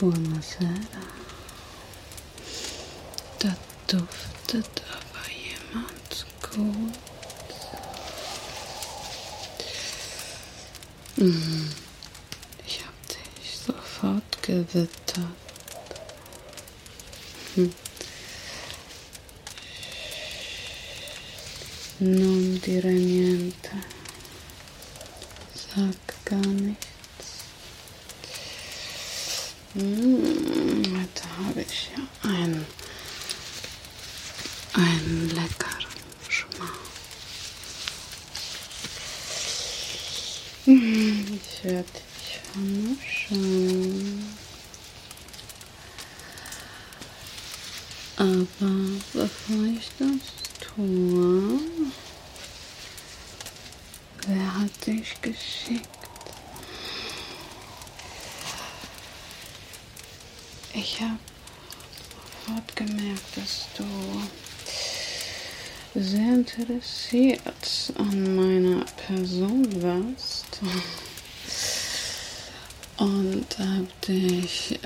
Buonasera. Tatuf, tatuf. Einen leckeren Schmaus. Hm, ich werde dich vermischen. Aber bevor ich das tue, wer hat dich geschickt? Ich habe sofort gemerkt, dass du sehr interessiert an meiner Person warst und hab dich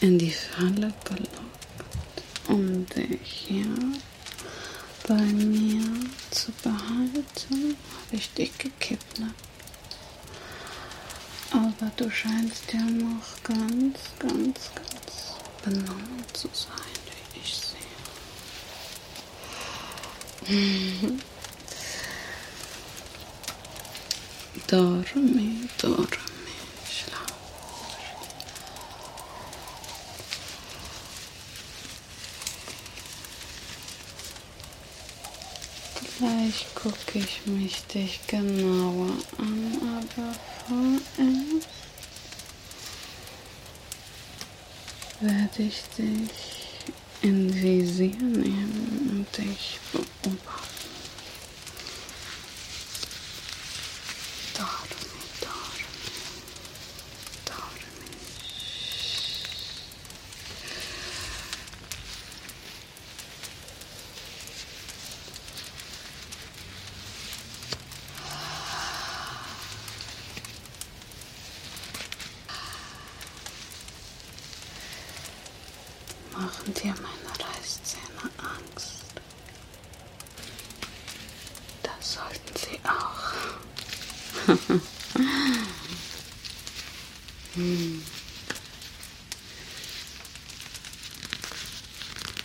in die Falle gelockt, um dich hier bei mir zu behalten, habe ich dich gekidnappt. Aber du scheinst ja noch ganz, ganz, ganz benommen zu sein, wie ich sehe. dormi, dormi, schlaf. Gleich gucke ich mich dich genauer an, aber vorerst werde ich dich in Visier nehmen und dich beobachten. Dormi, dormi, dormi. Machen dir meine Reißzähne Angst? Das sollten sie auch. hm.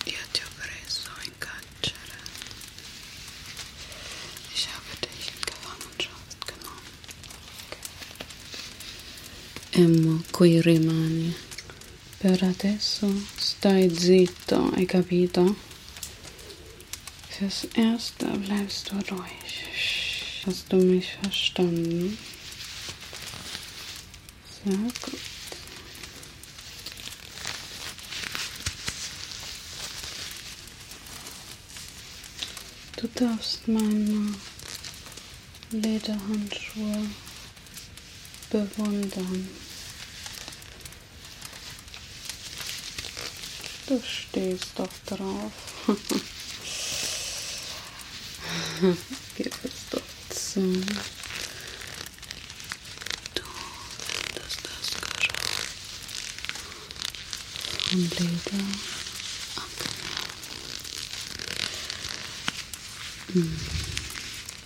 Io ti ho preso in carcere. Ich habe dich in Gefangenschaft genommen. Emmo qui rimani. Per adesso stai zitto, hai capito? Fürs Erste bleibst du ruhig. Hast du mich verstanden? Sehr gut. Du darfst meine Lederhandschuhe bewundern. Du stehst doch drauf. Gib es doch zu. Du findest das Geruch von Leder angenehm. Hm.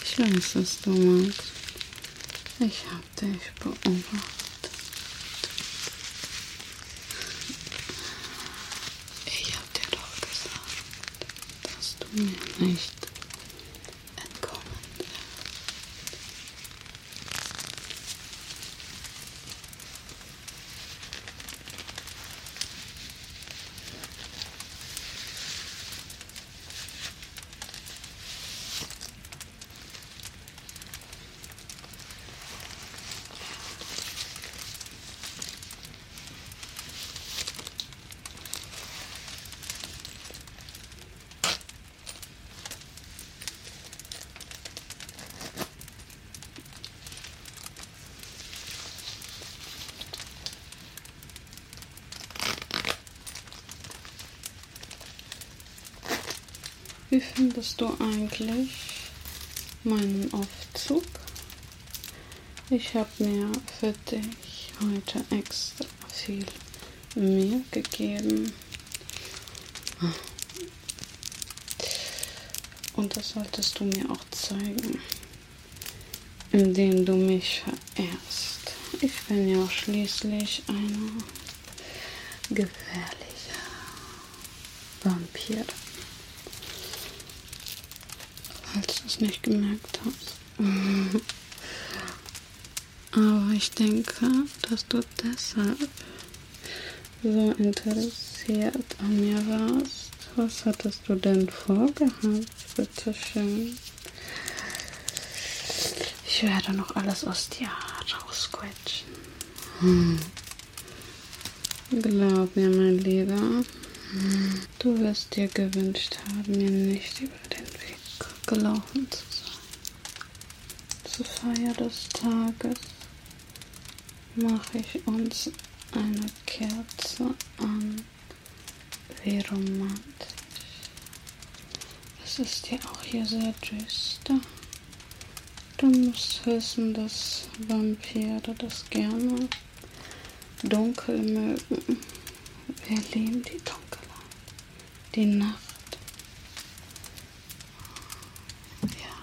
Ich weiß, was du magst. Ich hab dich beobachtet. Ich hab dir doch gesagt, dass du mir nicht Wie findest du eigentlich meinen Aufzug? Ich habe mir für dich heute extra viel Mühe gegeben. Und das solltest du mir auch zeigen, indem du mich verehrst. Ich bin ja schließlich eine gefährliche Vampir. Es nicht gemerkt hast. Aber ich denke, dass du deshalb so interessiert an mir warst. Was hattest du denn vorgehabt? Bitte schön. Ich werde noch alles aus dir rausquetschen. Hm. Glaub mir, mein Lieber, du wirst dir gewünscht haben, mir nicht über gelaufen zu sein. Zur Feier des Tages mache ich uns eine Kerze an. Wie romantisch. Es ist ja auch hier sehr düster. Du musst wissen, dass Vampire das gerne dunkel mögen. Wir lieben die Dunkelheit, die Nacht. Ja,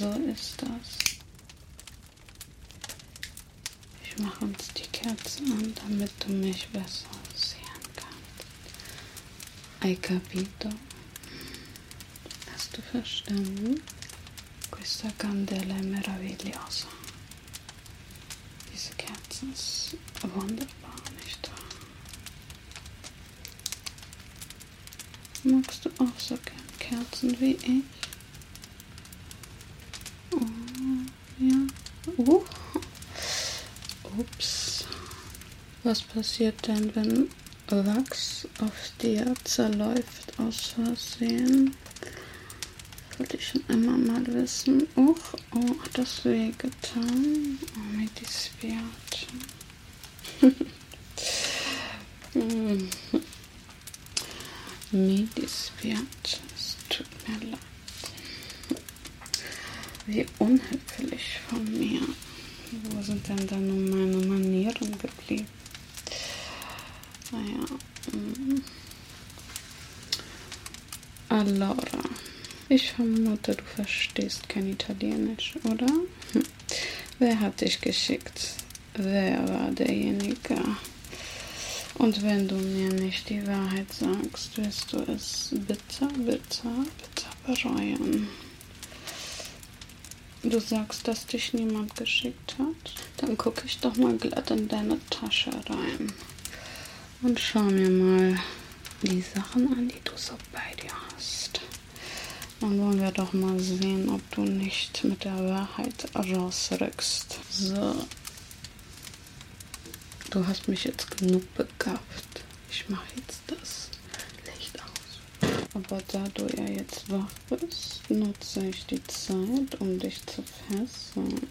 so ist das. Ich mache uns die Kerzen an, damit du mich besser sehen kannst. Hai capito? Hast du verstanden? Questa candela è meravigliosa. Diese Kerzen ist wunderbar, nicht wahr? Magst du auch so gern Kerzen wie ich? Oh, ja. Uh. Ups. Was passiert denn, wenn Wachs auf dir zerläuft aus Versehen? wollte ich schon immer mal wissen. Och, oh, hat das weh getan? Oh, mi dispiace. mi dispiace. Es tut mir leid. Wie unhöflich von mir. Wo sind denn da nun meine Manieren geblieben? Naja. Mm. Allora. Ich vermute, du verstehst kein Italienisch, oder? Hm. Wer hat dich geschickt? Wer war derjenige? Und wenn du mir nicht die Wahrheit sagst, wirst du es bitter, bitter, bitter bereuen. Du sagst, dass dich niemand geschickt hat? Dann gucke ich doch mal glatt in deine Tasche rein. Und schau mir mal die Sachen an, die du so bei dir hast. Dann wollen wir doch mal sehen, ob du nicht mit der Wahrheit rausrückst. So. Du hast mich jetzt genug begafft. Ich mache jetzt das. Aber da du ja jetzt wach bist, nutze ich die Zeit, um dich zu fesseln.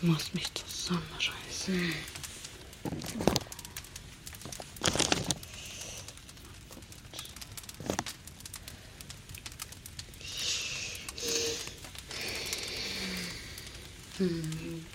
Ich muss mich zusammenreißen. Hm.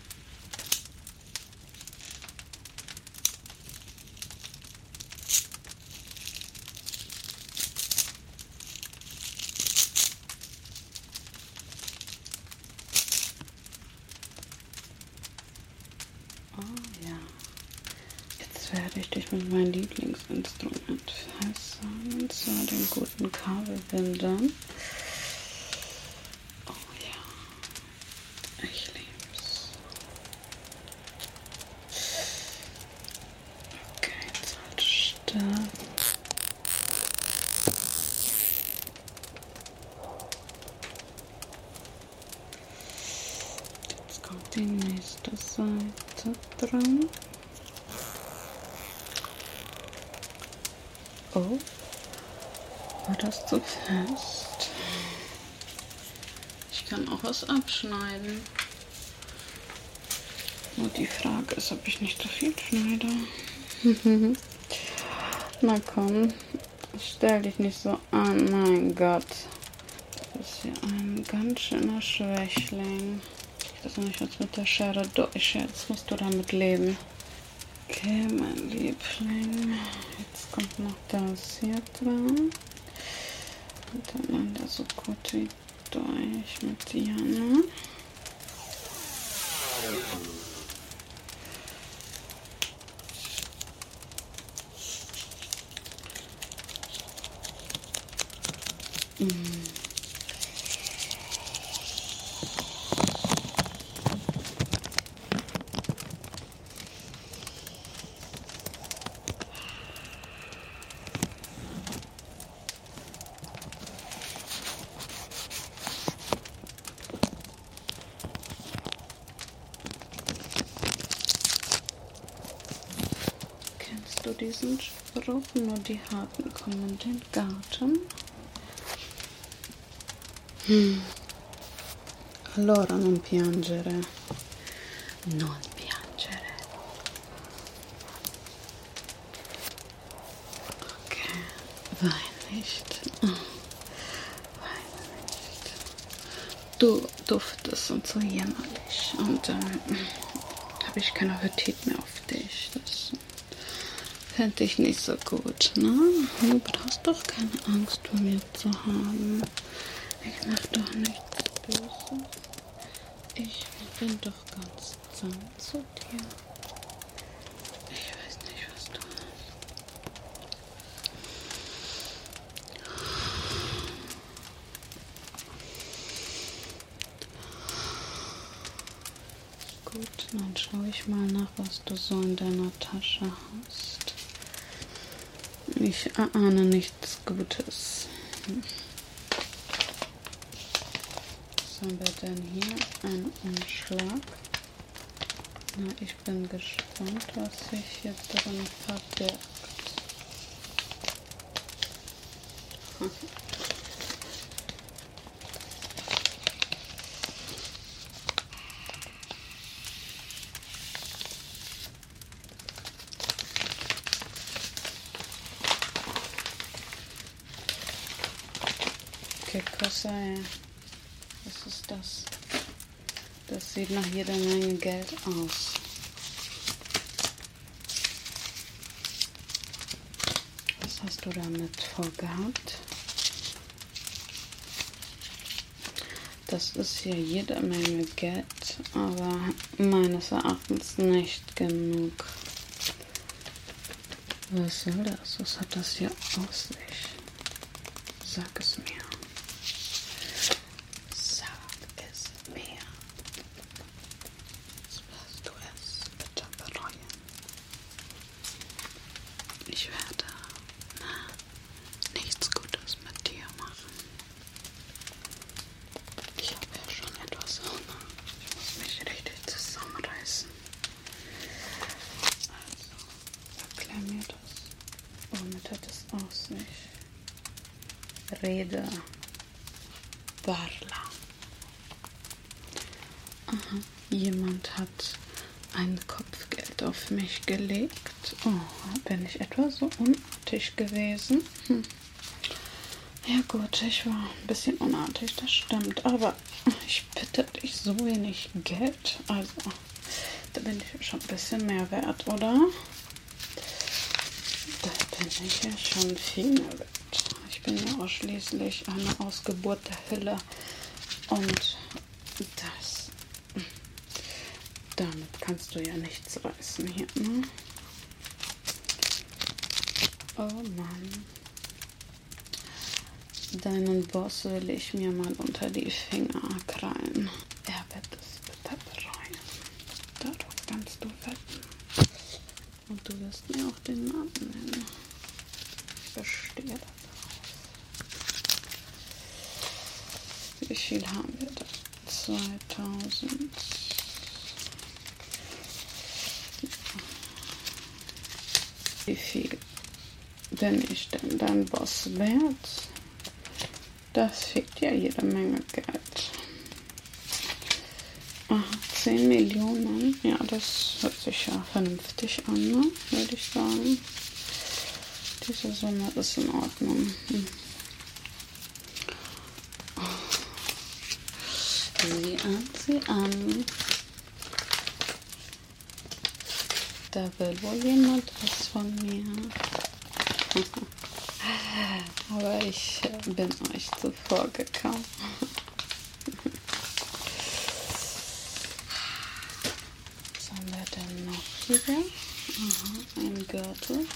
Mit meinem Lieblingsinstrument festhalten, und zwar den guten Kabelbindern. Oh ja, ich liebe es. Okay, jetzt halt still. Jetzt kommt die nächste Seite dran. Oh, war das zu fest? Ich kann auch was abschneiden. Nur die Frage ist, ob ich nicht zu viel schneide. Na komm, stell dich nicht so an, mein Gott. Du bist hier ein ganz schöner Schwächling. Ich weiß nicht, was mit der Schere durch. Jetzt musst du damit leben. Okay, mein Liebling. Kommt noch das hier dran. Und dann der so gut wie durch mit Diana. Mm. du diesen Spruch? Nur die Harten kommen in den Garten. Hmm. Allora non piangere. Non piangere. Okay, wein nicht. Wein nicht. Du duftest und so jämmerlich. Und dann ähm, habe ich keinen Appetit mehr auf dich. Das fände ich nicht so gut, ne? Du brauchst doch keine Angst vor mir zu haben. Ich mach doch nichts Böses. Ich bin doch ganz sanft zu dir. Ich weiß nicht, was du hast. Gut, dann schaue ich mal nach, was du so in deiner Tasche hast. Ich ahne nichts Gutes. Was haben wir denn hier? Ein Umschlag. Na, ich bin gespannt, was sich hier drin verbirgt. Okay, cos'è? Was ist das? Das sieht nach jeder Menge Geld aus. Was hast du damit vorgehabt? Das ist hier jede Menge Geld, aber meines Erachtens nicht genug. Was soll das? Was hat das hier aus sich? Sag es mir. Ein Kopfgeld auf mich gelegt. Oh, bin ich etwa so unartig gewesen? Hm. Ja gut, ich war ein bisschen unartig, das stimmt. Aber ich bitte dich so wenig Geld. Also, da bin ich schon ein bisschen mehr wert, oder? Da bin ich ja schon viel mehr wert. Ich bin ja ausschließlich eine Ausgeburt der Hülle. Und das... Damit kannst du ja nichts reißen hier, ne? Oh Mann. Deinen Boss will ich mir mal unter die Finger krallen. Er wird es bitte bereuen. Darauf kannst du wetten. Und du wirst mir auch den Namen nennen. Ich bestehe darauf. Wie viel haben wir da? 2000. Wie viel bin ich denn dein Boss wert? Das fickt ja jede Menge Geld. Aha, 10 Millionen. Ja, das hört sich ja vernünftig an, ne? würde ich sagen. Diese Summe ist in Ordnung. Hm. Sieh an, sieh an. Da will wohl jemand was von mir. Aber ich bin euch zuvor gekommen. Was haben wir denn noch hier? Aha, ein Gürtel.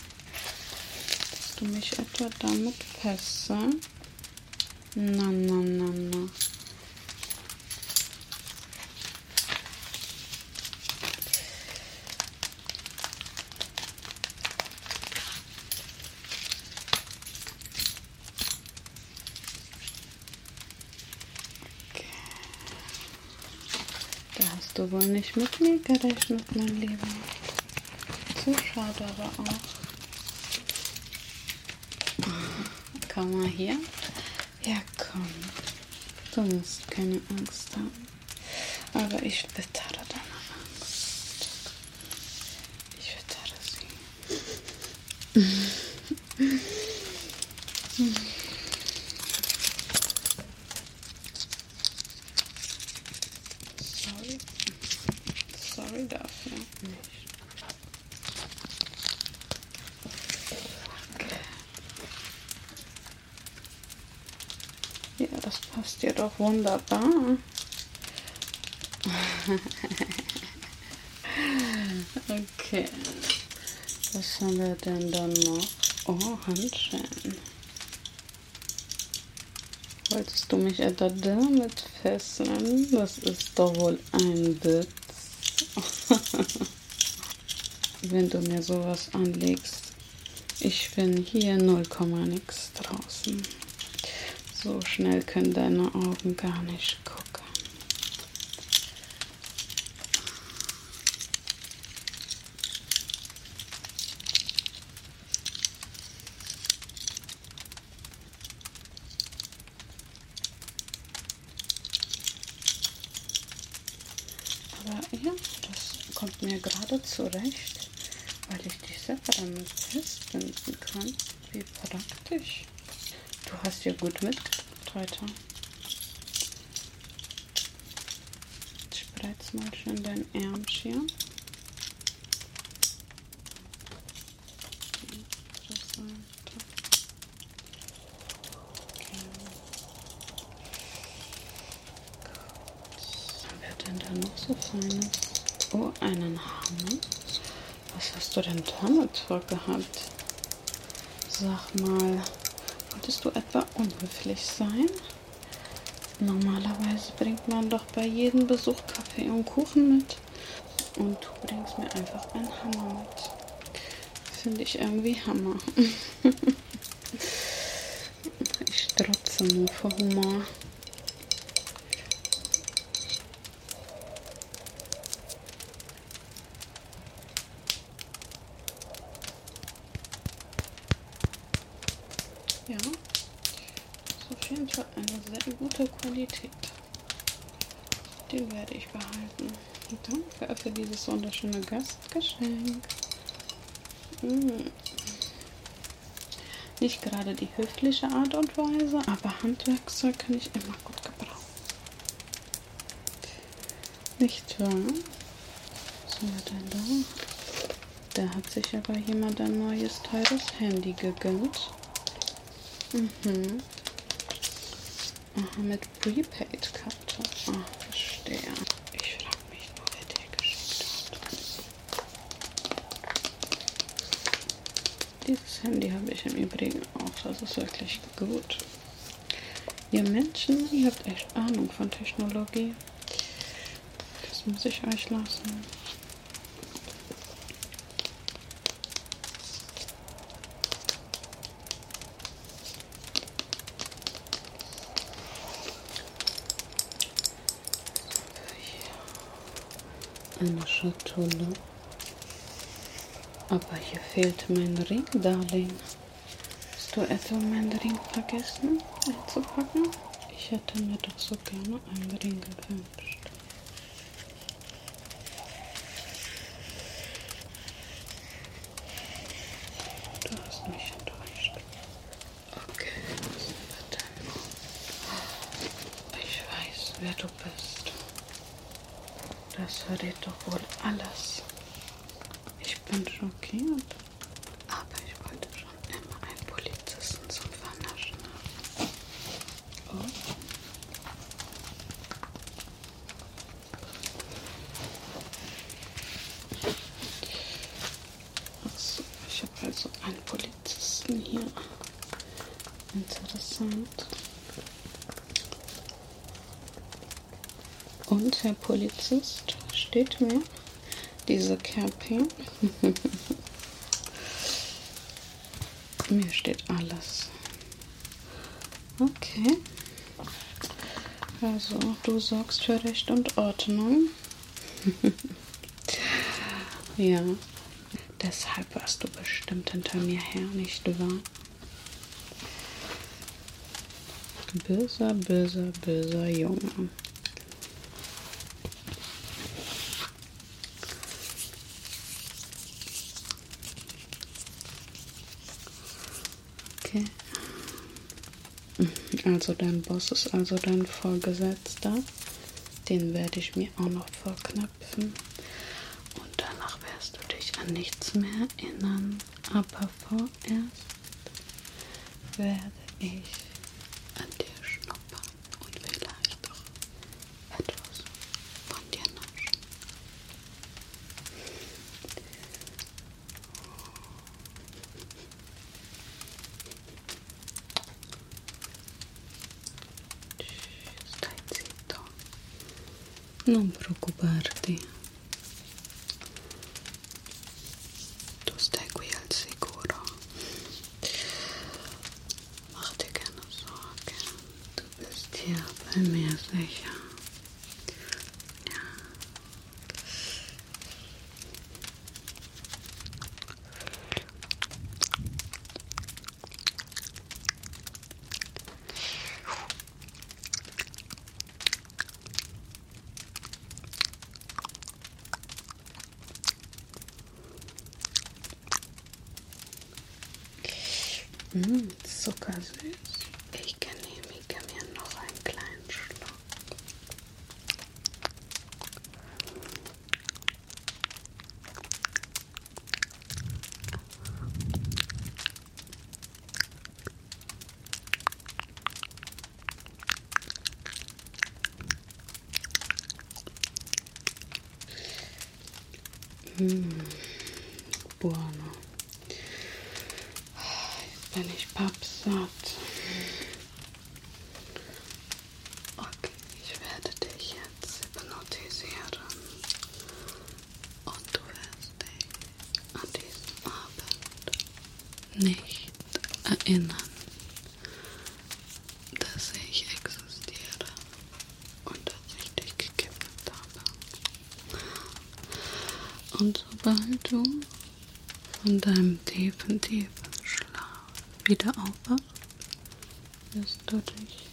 Dass du mich etwa damit fesseln? Na, na, na, na. du wohl nicht mit mir gerechnet, mein Lieber. So schade aber auch. Komm mal hier. Ja, komm. Du musst keine Angst haben. Aber ich wittere deine Angst. Ich wittere sie. wunderbar. okay. Was haben wir denn dann noch? Oh, Handschellen. Wolltest du mich etwa damit fesseln? Das ist doch wohl ein Witz. Wenn du mir sowas anlegst. Ich bin hier 0, nix draußen. So schnell können deine Augen gar nicht gucken. Aber ja, das kommt mir gerade zurecht, weil ich selber damit festbinden kann. Wie praktisch. Du hast ja gut mitgemacht heute. Ich spreiz mal schön dein Ärmchen. denn da noch so feines? Oh, einen Hammer. Was hast du denn damit vorgehabt? Sag mal. Wolltest du etwa unhöflich sein? Normalerweise bringt man doch bei jedem Besuch Kaffee und Kuchen mit. Und du bringst mir einfach einen Hammer mit. Finde ich irgendwie Hammer. ich strotze nur vor Humor. Ja, ist auf jeden Fall eine sehr gute Qualität. Den werde ich behalten. Danke für dieses wunderschöne Gastgeschenk. Mm. Nicht gerade die höfliche Art und Weise, aber Handwerkzeug kann ich immer gut gebrauchen. Nicht wahr? Was haben wir denn da? Da hat sich aber jemand ein neues, teures Handy gegönnt. Mhm. Aha, mit Prepaid-Karte. Ah, verstehe. Ich frage mich nur, wer der geschickt hat. Dieses Handy habe ich im Übrigen auch. Das ist wirklich gut. Ihr Menschen, ihr habt echt Ahnung von Technologie. Das muss ich euch lassen. Eine Schatulle. Aber hier fehlt mein Ring, Darling. Hast du etwa meinen Ring vergessen einzupacken? Ich hätte mir doch so gerne einen Ring gewünscht. Du hast mich enttäuscht. Okay, was wir denn? Ich weiß, wer du bist. Das verrät doch wohl alles. Ich bin schockiert. Aber ich wollte schon immer einen Polizisten zum Vernaschen haben. Oh. Achso, ich habe also einen Polizisten hier. Interessant. Und Herr Polizist, steht mir diese Cappy? mir steht alles. Okay. Also, du sorgst für Recht und Ordnung. ja. Deshalb warst du bestimmt hinter mir her, nicht wahr? Böser, böser, böser Junge. Okay. Also dein Boss ist also dein Vorgesetzter. Den werde ich mir auch noch vorknöpfen. Und danach wirst du dich an nichts mehr erinnern. Aber vorerst werde ich non preoccuparti. Mmm, so casual. Erinnern, dass ich existiere und dass ich dich gekidnappt habe. Und sobald du von deinem tiefen, tiefen Schlaf wieder aufwachst, wirst du dich